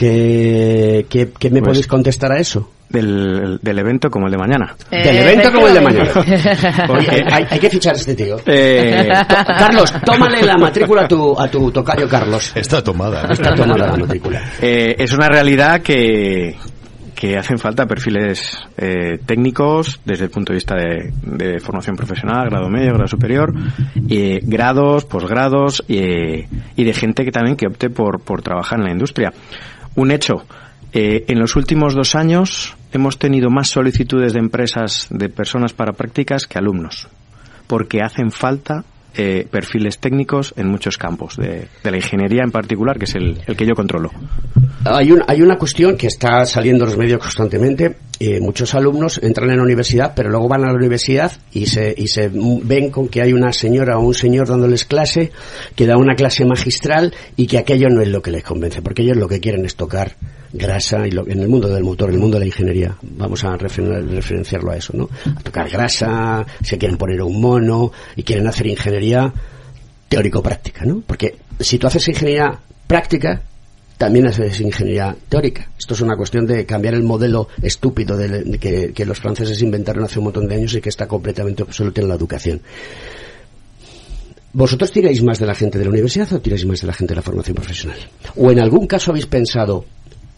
¿Qué, qué, me pues podéis contestar a eso? Del, del, evento como el de mañana. del evento como el de mañana. hay, que fichar a este tío. Eh, Carlos, tómale la matrícula a tu, a tu tocayo Carlos. Está tomada. Está tomada la matrícula. Eh, es una realidad que, que hacen falta perfiles eh, técnicos desde el punto de vista de, de, formación profesional, grado medio, grado superior, y grados, posgrados y, y de gente que también que opte por, por trabajar en la industria. Un hecho, eh, en los últimos dos años hemos tenido más solicitudes de empresas de personas para prácticas que alumnos, porque hacen falta eh, perfiles técnicos en muchos campos, de, la ingeniería en particular, que es el, que yo controlo. Hay, un, hay una cuestión que está saliendo en los medios constantemente. Eh, muchos alumnos entran en la universidad, pero luego van a la universidad y se, y se ven con que hay una señora o un señor dándoles clase, que da una clase magistral y que aquello no es lo que les convence, porque ellos lo que quieren es tocar grasa y lo, en el mundo del motor, en el mundo de la ingeniería, vamos a referenciarlo a eso, ¿no? A tocar grasa, se quieren poner un mono y quieren hacer ingeniería teórico-práctica, ¿no? Porque si tú haces ingeniería práctica, también haces ingeniería teórica. Esto es una cuestión de cambiar el modelo estúpido de, que, que, los franceses inventaron hace un montón de años y que está completamente obsoleto en la educación. ¿Vosotros tiráis más de la gente de la universidad o tiráis más de la gente de la formación profesional? ¿O en algún caso habéis pensado,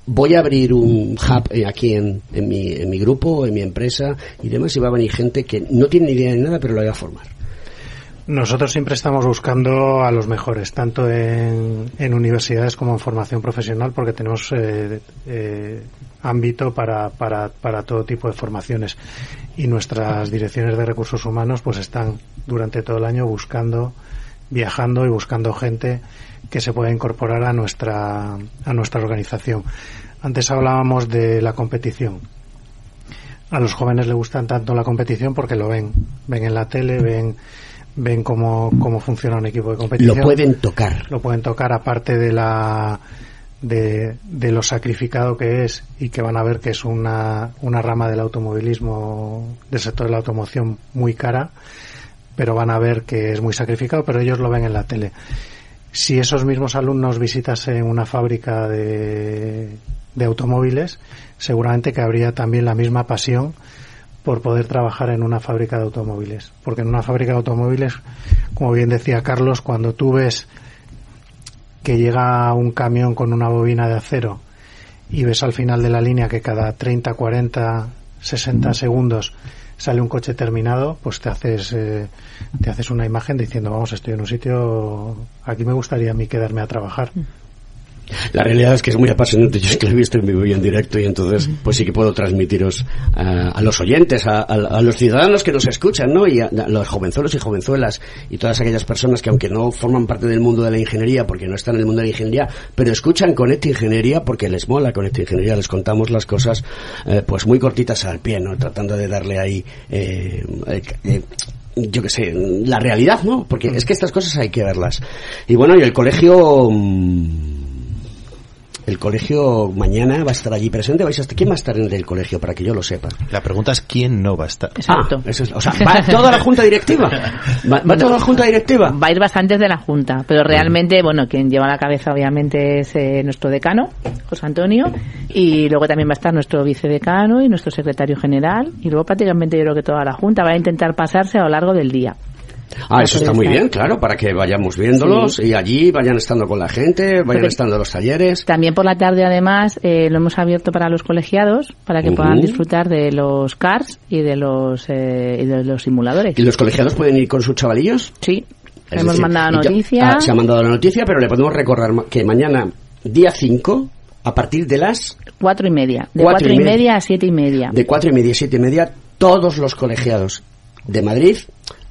voy a abrir un hub eh, aquí en, en, mi, en mi grupo, en mi empresa y demás, y va a venir gente que no tiene ni idea de nada, pero lo va a formar. Nosotros siempre estamos buscando a los mejores, tanto en, en universidades como en formación profesional, porque tenemos eh, eh, ámbito para, para, para todo tipo de formaciones. Y nuestras direcciones de recursos humanos pues están durante todo el año buscando, viajando y buscando gente que se pueda incorporar a nuestra, a nuestra organización. Antes hablábamos de la competición. A los jóvenes les gusta tanto la competición porque lo ven, ven en la tele, ven ven cómo, cómo funciona un equipo de competición. Lo pueden tocar. Lo pueden tocar aparte de la de, de, lo sacrificado que es y que van a ver que es una, una rama del automovilismo, del sector de la automoción muy cara, pero van a ver que es muy sacrificado, pero ellos lo ven en la tele si esos mismos alumnos visitasen una fábrica de, de automóviles, seguramente que habría también la misma pasión por poder trabajar en una fábrica de automóviles. Porque en una fábrica de automóviles, como bien decía Carlos, cuando tú ves que llega un camión con una bobina de acero y ves al final de la línea que cada 30, 40, 60 segundos sale un coche terminado, pues te haces, eh, te haces una imagen diciendo, vamos, estoy en un sitio, aquí me gustaría a mí quedarme a trabajar. La realidad es que es muy apasionante. Yo es que lo he visto en vivo y en directo y entonces pues sí que puedo transmitiros a, los oyentes, a, los ciudadanos que nos escuchan, ¿no? Y a, los jovenzuelos y jovenzuelas y todas aquellas personas que aunque no forman parte del mundo de la ingeniería porque no están en el mundo de la ingeniería, pero escuchan con esta Ingeniería porque les mola con esta Ingeniería, les contamos las cosas eh, pues muy cortitas al pie, ¿no? Tratando de darle ahí eh, eh, yo qué sé, la realidad, ¿no? Porque es que estas cosas hay que verlas. Y bueno, y el colegio... Mm, el colegio mañana va a estar allí presente. ¿Vais a estar? ¿Quién va a estar en el colegio para que yo lo sepa? La pregunta es quién no va a estar. Exacto. Ah, o sea, ¿va toda la junta directiva? ¿Va, toda la junta directiva? Va a ir bastantes de la junta, pero realmente, bueno, quien lleva la cabeza obviamente es eh, nuestro decano, José Antonio, y luego también va a estar nuestro vicedecano y nuestro secretario general, y luego prácticamente yo creo que toda la junta va a intentar pasarse a lo largo del día. Ah, eso está muy bien, claro, para que vayamos viéndolos y allí vayan estando con la gente, vayan estando en los talleres. También por la tarde, además, eh, lo hemos abierto para los colegiados, para que puedan disfrutar de los cars y de los, eh, y de los simuladores. ¿Y los colegiados pueden ir con sus chavalillos? Sí. hemos mandado noticia. Ah, se ha mandado la noticia, pero le podemos recordar que mañana, día 5, a partir de las cuatro y media. De cuatro, y, media a siete y media. De cuatro y media a siete y media, todos los colegiados de Madrid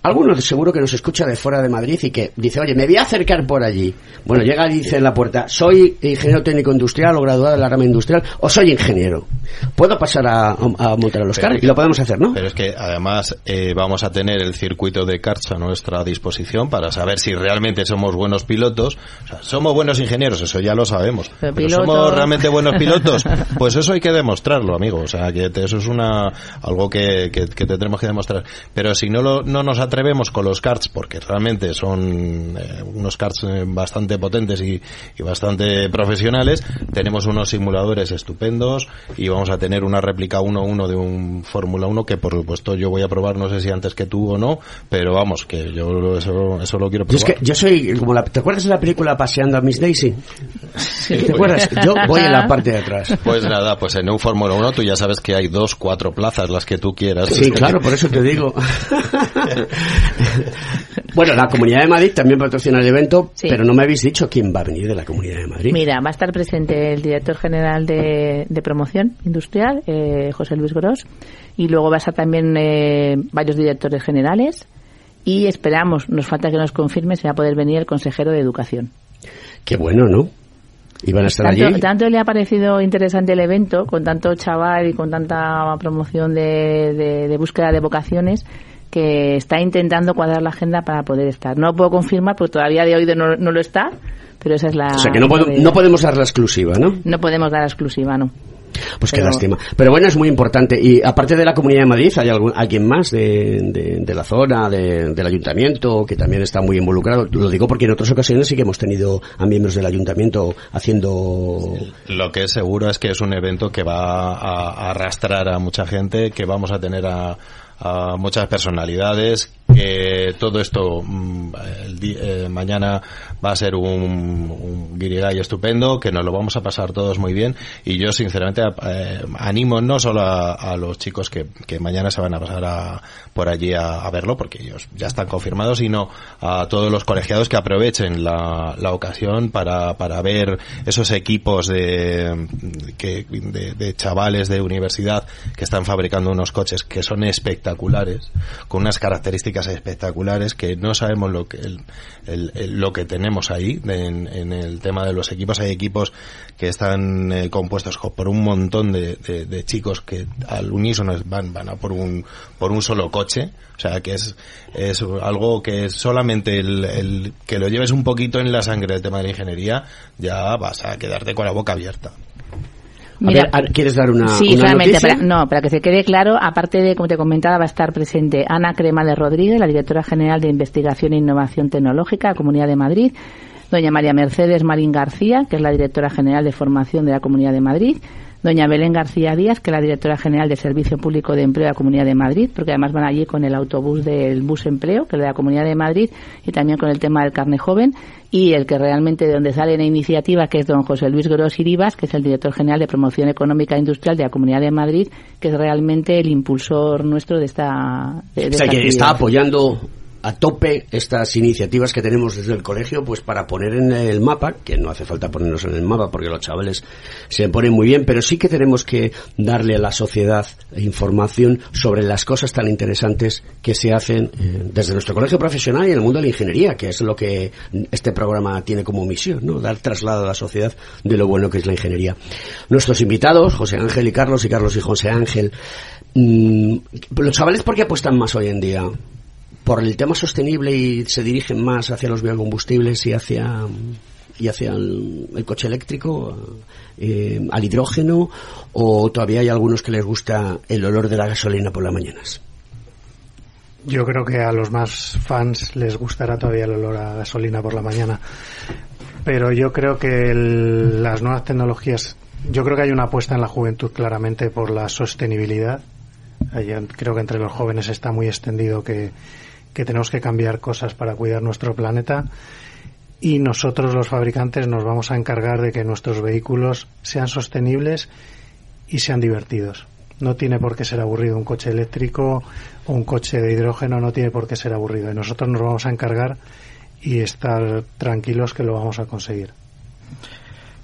Algunos seguro que nos escucha de fuera de Madrid y que dice, oye, me voy a acercar por allí. Bueno, llega y dice en la puerta, soy ingeniero técnico industrial o graduado de la rama industrial o soy ingeniero. ¿Puedo pasar a, a montar los carros? Y lo podemos hacer, ¿no? Pero es que además eh, vamos a tener el circuito de karts a nuestra disposición para saber si realmente somos buenos pilotos. O sea, somos buenos ingenieros, eso ya lo sabemos. Pero somos realmente buenos pilotos. Pues eso hay que demostrarlo, amigo. O sea, que te- eso es una algo que, que, que tendremos que demostrar. Pero si no, lo, no nos atrevemos con los karts, porque realmente son eh, unos karts eh, bastante potentes y, y bastante profesionales, tenemos unos simuladores estupendos y vamos a tener una réplica 1-1 de un Fórmula 1 que por supuesto yo voy a probar, no sé si antes que tú o no, pero vamos, que yo eso, eso lo quiero Yo es probar. que yo soy como la, ¿te acuerdas de la película Paseando a Miss Daisy? ¿Te acuerdas? Yo voy en la parte de atrás. Pues nada, pues en un Fórmula 1 tú ya sabes que hay dos, cuatro plazas, las que tú quieras. Sí, claro, por eso te digo. bueno, la Comunidad de Madrid también patrocina el evento, Sí. pero no me habéis dicho quién va a venir de la Comunidad de Madrid. Mira, va a estar presente el director general de, de promoción industrial, eh, José Luis Gros, y luego va a estar también eh, varios directores generales y esperamos, nos falta que nos confirme si va a poder venir el consejero de educación. Qué bueno, ¿no? Y van a estar Tanto, allí. tanto le ha parecido interesante el evento, con tanto chaval y con tanta promoción de, de- de búsqueda de vocaciones, que está intentando cuadrar la agenda para poder estar. No puedo confirmar porque todavía de hoy de no, no lo está, pero esa es la. O sea que no, puedo- la- no podemos dar la exclusiva, ¿no? no podemos dar exclusiva, no. Pues qué lástima. Pero bueno, es muy importante. Y aparte de la Comunidad de Madrid, ¿hay algún, alguien más de, de- de la zona, de- del ayuntamiento, que también está muy involucrado? Lo digo porque en otras ocasiones sí que hemos tenido a miembros del ayuntamiento haciendo... Lo que es seguro es que es un evento que va a, a arrastrar a mucha gente, que vamos a tener a, a muchas personalidades, que todo esto mm, el di- eh, mañana va a ser un, un guirigay estupendo, que nos lo vamos a pasar todos muy bien. Y yo sinceramente eh, animo no solo a, los chicos que, que mañana se van a pasar a- por allí a, verlo, porque ellos ya están confirmados, sino a todos los colegiados que aprovechen la, ocasión para, para ver esos equipos de, que, de chavales de universidad que están fabricando unos coches que son espectaculares, con unas características espectaculares que no sabemos lo que, el- lo que tenemos ahí en, en el tema de los equipos. Hay equipos que están eh, compuestos co- por un montón de, de- de chicos que al unísono van, van a por un, por un solo coche. O sea, que es, es algo que solamente el que lo lleves un poquito en la sangre el tema de la ingeniería, ya vas a quedarte con la boca abierta. Mira, a ver, a- ¿quieres dar una, sí, una solamente noticia? para, no, para que se quede claro, aparte de, como te comentaba, va a estar presente Ana Crema de Rodríguez, la directora general de Investigación e Innovación Tecnológica, Comunidad de Madrid, doña María Mercedes Marín García, que es la directora general de Formación de la Comunidad de Madrid, doña Belén García Díaz, que es la directora general de Servicio Público de Empleo de la Comunidad de Madrid, porque además van allí con el autobús del bus empleo, que es de la Comunidad de Madrid, y también con el tema del carne joven, y el que realmente de donde sale la iniciativa, que es don José Luis Gros Iribas, que es el director general de Promoción Económica e Industrial de la Comunidad de Madrid, que es realmente el impulsor nuestro de esta. De, de O sea, esta que está apoyando a tope estas iniciativas que tenemos desde el colegio, pues para poner en el mapa, que no hace falta ponernos en el mapa porque los chavales se ponen muy bien, pero sí que tenemos que darle a la sociedad información sobre las cosas tan interesantes que se hacen eh, desde nuestro colegio profesional y en el mundo de la ingeniería, que es lo que este programa tiene como misión, ¿no? Dar traslado a la sociedad de lo bueno que es la ingeniería. Nuestros invitados, José Ángel y Carlos, y Carlos y José Ángel, mm, los chavales, ¿por qué apuestan más hoy en día? Por el tema sostenible y se dirigen más hacia los biocombustibles y hacia y hacia el, el coche eléctrico eh, al hidrógeno o todavía hay algunos que les gusta el olor de la gasolina por las mañanas Yo creo que a los más fans les gustará todavía el olor a gasolina por la mañana. Pero yo creo que el- las nuevas tecnologías, yo creo que hay una apuesta en la juventud claramente por la sostenibilidad. En- creo que entre los jóvenes está muy extendido que, que tenemos que cambiar cosas para cuidar nuestro planeta. Y nosotros los fabricantes nos vamos a encargar de que nuestros vehículos sean sostenibles y sean divertidos. No tiene por qué ser aburrido un coche eléctrico o un coche de hidrógeno, no tiene por qué ser aburrido. Y nosotros nos vamos a encargar y estar tranquilos que lo vamos a conseguir.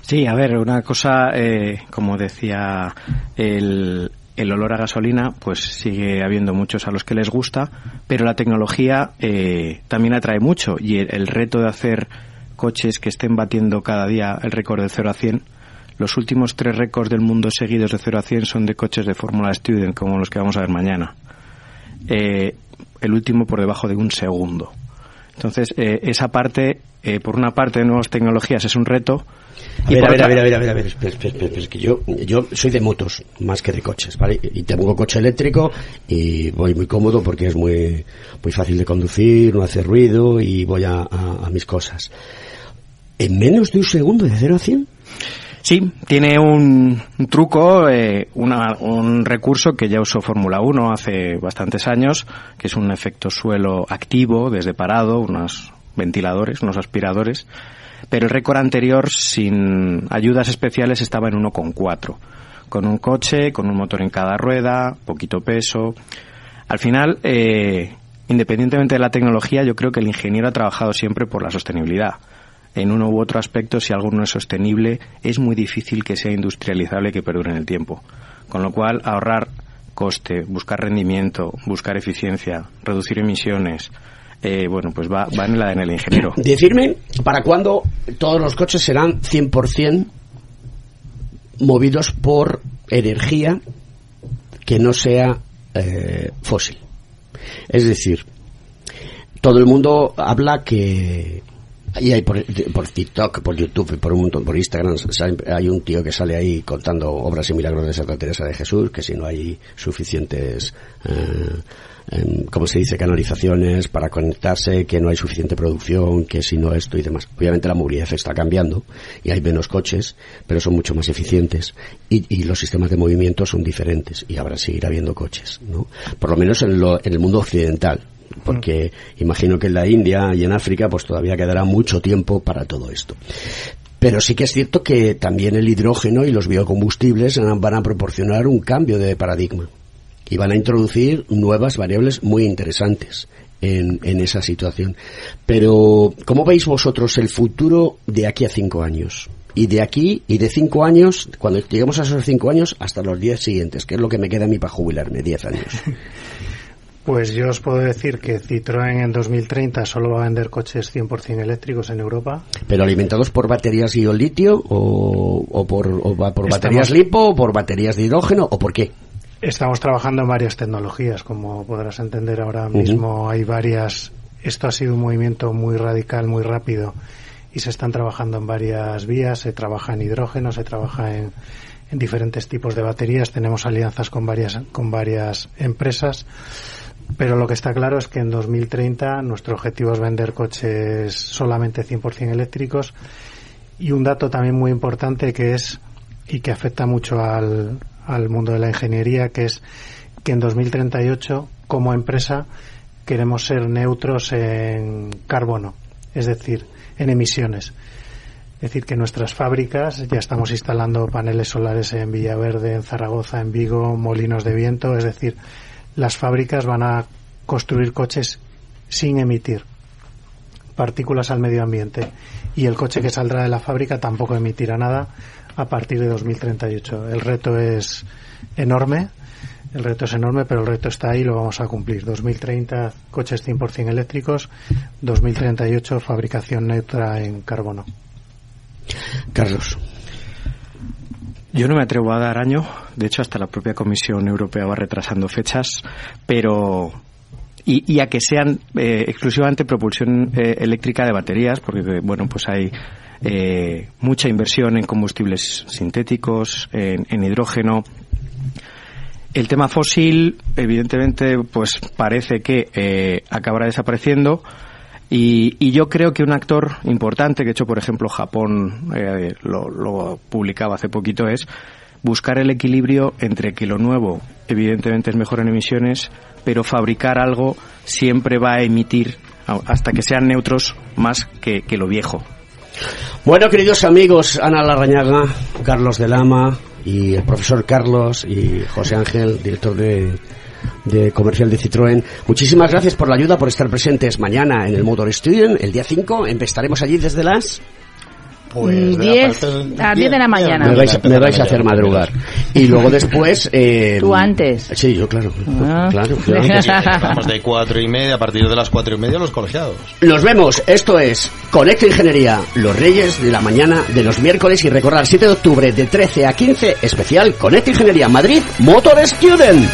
Sí, a ver, una cosa, eh, como decía el, el olor a gasolina, pues sigue habiendo muchos a los que les gusta, pero la tecnología eh, también atrae mucho y el, reto de hacer coches que estén batiendo cada día el récord de 0 a 100, los últimos tres récords del mundo seguidos de 0 a 100 son de coches de Fórmula Student, como los que vamos a ver mañana. Eh, el último por debajo de un segundo. Entonces, eh, esa parte, eh, por una parte de nuevas tecnologías es un reto, a ver, a ver, a ver, a ver, a ver, a ver, espera, espera, espera, es que yo, yo soy de motos más que de coches, ¿vale? Y tengo coche eléctrico y voy muy cómodo porque es muy, muy fácil de conducir, no hace ruido y voy a, a, a mis cosas. ¿En menos de un segundo de 0 a 100? Sí, tiene un, truco, eh, una, un recurso que ya usó Fórmula 1 hace bastantes años, que es un efecto suelo activo desde parado, unos ventiladores, unos aspiradores, pero el récord anterior sin ayudas especiales estaba en 1,4 con un coche, con un motor en cada rueda, poquito peso. Al final, eh, independientemente de la tecnología, yo creo que el ingeniero ha trabajado siempre por la sostenibilidad. En uno u otro aspecto, si algo no es sostenible, es muy difícil que sea industrializable y que perdure en el tiempo. Con lo cual, ahorrar coste, buscar rendimiento, buscar eficiencia, reducir emisiones, eh, bueno, pues va, en el ADN del ingeniero. Decirme, ¿para cuándo todos los coches serán 100% movidos por energía que no sea eh, fósil? Es decir, todo el mundo habla que y hay por, por, TikTok, por YouTube, por un montón, por Instagram, hay un tío que sale ahí contando obras y milagros de Santa Teresa de Jesús, que si no hay suficientes, eh, ¿cómo se dice?, canalizaciones para conectarse, que no hay suficiente producción, que si no esto y demás. Obviamente la movilidad está cambiando y hay menos coches, pero son mucho más eficientes y, y los sistemas de movimiento son diferentes y habrá seguir habiendo coches, ¿no? Por lo menos en, lo, en el mundo occidental porque imagino que en la India y en África pues todavía quedará mucho tiempo para todo esto. Pero sí que es cierto que también el hidrógeno y los biocombustibles van a proporcionar un cambio de paradigma y van a introducir nuevas variables muy interesantes en, esa situación. Pero, ¿cómo veis vosotros el futuro de aquí a cinco años? y de aquí y de cinco años, cuando lleguemos a esos cinco años, hasta los diez siguientes, que es lo que me queda a mí para jubilarme, diez años. Pues yo os puedo decir que Citroën en 2030 solo va a vender coches 100% eléctricos en Europa. ¿Pero alimentados por baterías y litio o, o por, o por baterías lipo o por baterías de hidrógeno o por qué? Estamos trabajando en varias tecnologías, como podrás entender ahora mismo uh -huh. hay varias. Esto ha sido un movimiento muy radical, muy rápido y se están trabajando en varias vías. Se trabaja en hidrógeno, se trabaja en, en diferentes tipos de baterías. Tenemos alianzas con varias, con varias empresas. Pero lo que está claro es que en 2030 nuestro objetivo es vender coches solamente 100% eléctricos y un dato también muy importante que es y que afecta mucho al, mundo de la ingeniería que es que en 2038 como empresa queremos ser neutros en carbono, es decir, en emisiones. Es decir, que nuestras fábricas ya estamos instalando paneles solares en Villaverde, en Zaragoza, en Vigo, molinos de viento, es decir, las fábricas van a construir coches sin emitir partículas al medio ambiente y el coche que saldrá de la fábrica tampoco emitirá nada a partir de 2038. El reto es enorme, el reto es enorme, pero el reto está ahí y lo vamos a cumplir. 2030 coches 100% eléctricos, 2038 fabricación neutra en carbono. Carlos. Yo no me atrevo a dar año, de hecho hasta la propia Comisión Europea va retrasando fechas, pero y, y a que sean eh, exclusivamente propulsión eh, eléctrica de baterías, porque bueno pues hay eh, mucha inversión en combustibles sintéticos, en, en hidrógeno. El tema fósil, evidentemente, pues parece que eh, acabará desapareciendo. Y, y, yo creo que un actor importante, que hecho, por ejemplo, Japón eh, lo, publicaba hace poquito, es buscar el equilibrio entre que lo nuevo, evidentemente, es mejor en emisiones, pero fabricar algo siempre va a emitir, hasta que sean neutros, más que, que lo viejo. Bueno, queridos amigos, Ana Larrañaga, Carlos de Lama y el profesor Carlos y José Ángel, director de de comercial de Citroën. Muchísimas gracias por la ayuda, por estar presentes mañana en el Motor Studio, el día 5. Estaremos allí desde las Pues de 10 la parte- a 10 de la mañana. Me vais, me vais a hacer madrugar. Y luego después... Eh, Tú antes. Sí, yo claro. Ah. Claro, yo antes. Vamos de cuatro y media, a partir de las cuatro y media los colegiados. Nos vemos, esto es Conecta Ingeniería, los reyes de la mañana de los miércoles y recordar 7 de octubre de 13 a 15, especial Conecta Ingeniería Madrid Motor Student.